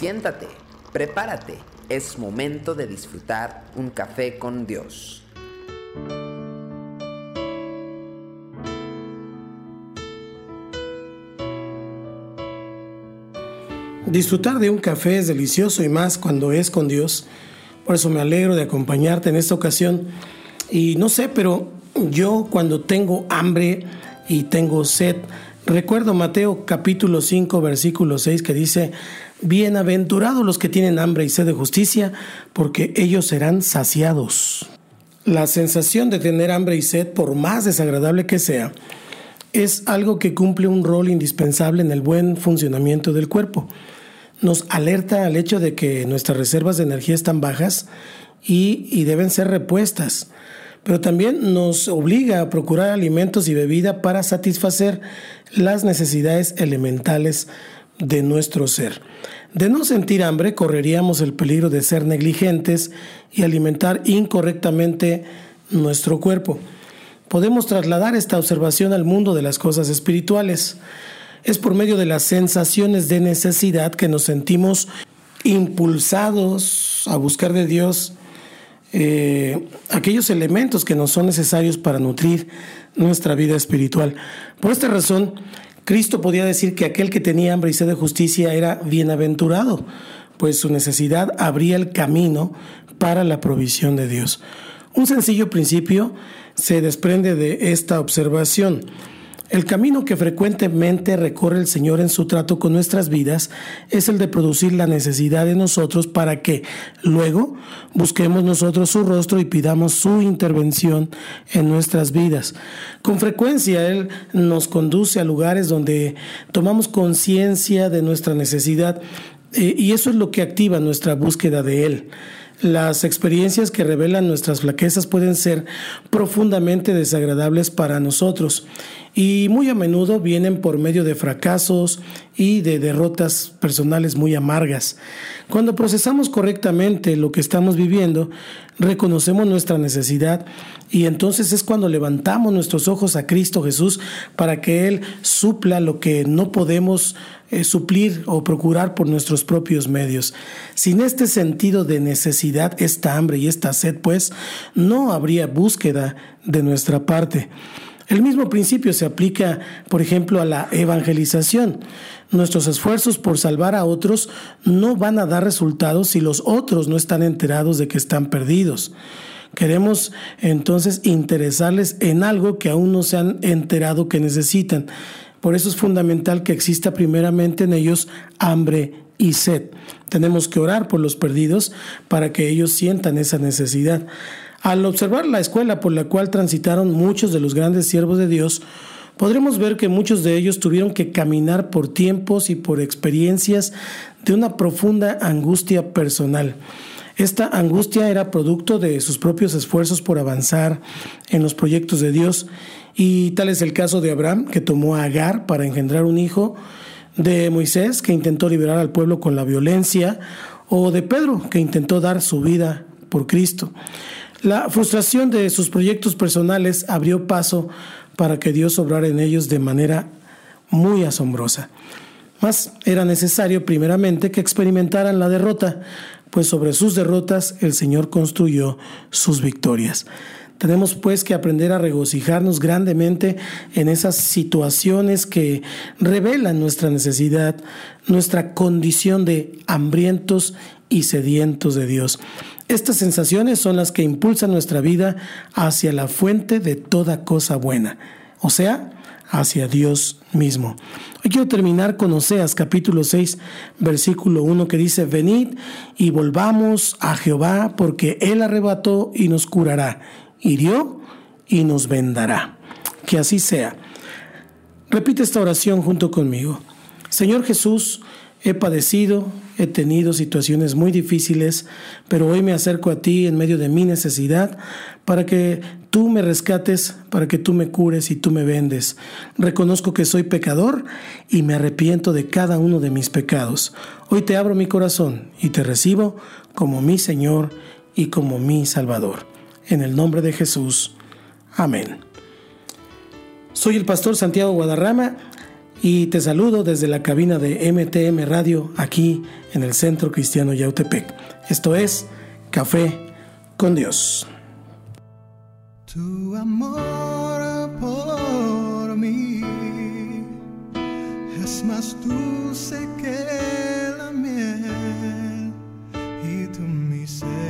Siéntate, prepárate, es momento de disfrutar un café con Dios. Disfrutar de un café es delicioso y más cuando es con Dios. Por eso me alegro de acompañarte en esta ocasión. Y no sé, pero yo cuando tengo hambre y tengo sed, recuerdo Mateo capítulo 5 versículo 6 que dice, Bienaventurados los que tienen hambre y sed de justicia, porque ellos serán saciados. La sensación de tener hambre y sed, por más desagradable que sea, es algo que cumple un rol indispensable en el buen funcionamiento del cuerpo nos alerta al hecho de que nuestras reservas de energía están bajas y, deben ser repuestas. Pero también nos obliga a procurar alimentos y bebida para satisfacer las necesidades elementales de nuestro ser. De no sentir hambre, correríamos el peligro de ser negligentes y alimentar incorrectamente nuestro cuerpo. Podemos trasladar esta observación al mundo de las cosas espirituales es por medio de las sensaciones de necesidad que nos sentimos impulsados a buscar de Dios eh, aquellos elementos que nos son necesarios para nutrir nuestra vida espiritual. Por esta razón, Cristo podía decir que aquel que tenía hambre y sed de justicia era bienaventurado, pues su necesidad abría el camino para la provisión de Dios. Un sencillo principio se desprende de esta observación. El camino que frecuentemente recorre el Señor en su trato con nuestras vidas es el de producir la necesidad de nosotros para que luego busquemos nosotros su rostro y pidamos su intervención en nuestras vidas. Con frecuencia Él nos conduce a lugares donde tomamos conciencia de nuestra necesidad eh, y eso es lo que activa nuestra búsqueda de Él. Las experiencias que revelan nuestras flaquezas pueden ser profundamente desagradables para nosotros y muy a menudo vienen por medio de fracasos y de derrotas personales muy amargas. Cuando procesamos correctamente lo que estamos viviendo, reconocemos nuestra necesidad y entonces es cuando levantamos nuestros ojos a Cristo Jesús para que Él supla lo que no podemos eh, suplir o procurar por nuestros propios medios. Sin este sentido de necesidad, esta hambre y esta sed, pues, no habría búsqueda de nuestra parte. El mismo principio se aplica, por ejemplo, a la evangelización. Nuestros esfuerzos por salvar a otros no van a dar resultados si los otros no están enterados de que están perdidos. Queremos entonces interesarles en algo que aún no se han enterado que necesitan. Por eso es fundamental que exista primeramente en ellos hambre y sed. Tenemos que orar por los perdidos para que ellos sientan esa necesidad. Al observar la escuela por la cual transitaron muchos de los grandes siervos de Dios, podremos ver que muchos de ellos tuvieron que caminar por tiempos y por experiencias de una profunda angustia personal. Esta angustia era producto de sus propios esfuerzos por avanzar en los proyectos de Dios y tal es el caso de Abraham, que tomó a Agar para engendrar un hijo, de Moisés, que intentó liberar al pueblo con la violencia, o de Pedro, que intentó dar su vida por Cristo. La frustración de sus proyectos personales abrió paso para que Dios obrara en ellos de manera muy asombrosa. Mas era necesario primeramente que experimentaran la derrota, pues sobre sus derrotas el Señor construyó sus victorias. Tenemos pues que aprender a regocijarnos grandemente en esas situaciones que revelan nuestra necesidad, nuestra condición de hambrientos y sedientos de Dios. Estas sensaciones son las que impulsan nuestra vida hacia la fuente de toda cosa buena, o sea, hacia Dios mismo. Hoy quiero terminar con Oseas capítulo 6, versículo 1 que dice, venid y volvamos a Jehová porque Él arrebató y nos curará, hirió y nos vendará. Que así sea. Repite esta oración junto conmigo. Señor Jesús, He padecido, he tenido situaciones muy difíciles, pero hoy me acerco a ti en medio de mi necesidad para que tú me rescates, para que tú me cures y tú me vendes. Reconozco que soy pecador y me arrepiento de cada uno de mis pecados. Hoy te abro mi corazón y te recibo como mi Señor y como mi Salvador. En el nombre de Jesús. Amén. Soy el pastor Santiago Guadarrama y te saludo desde la cabina de MTM Radio aquí en el Centro Cristiano Yautepec. Esto es Café con Dios. Tu amor por mí es más dulce que la miel y tu misericordia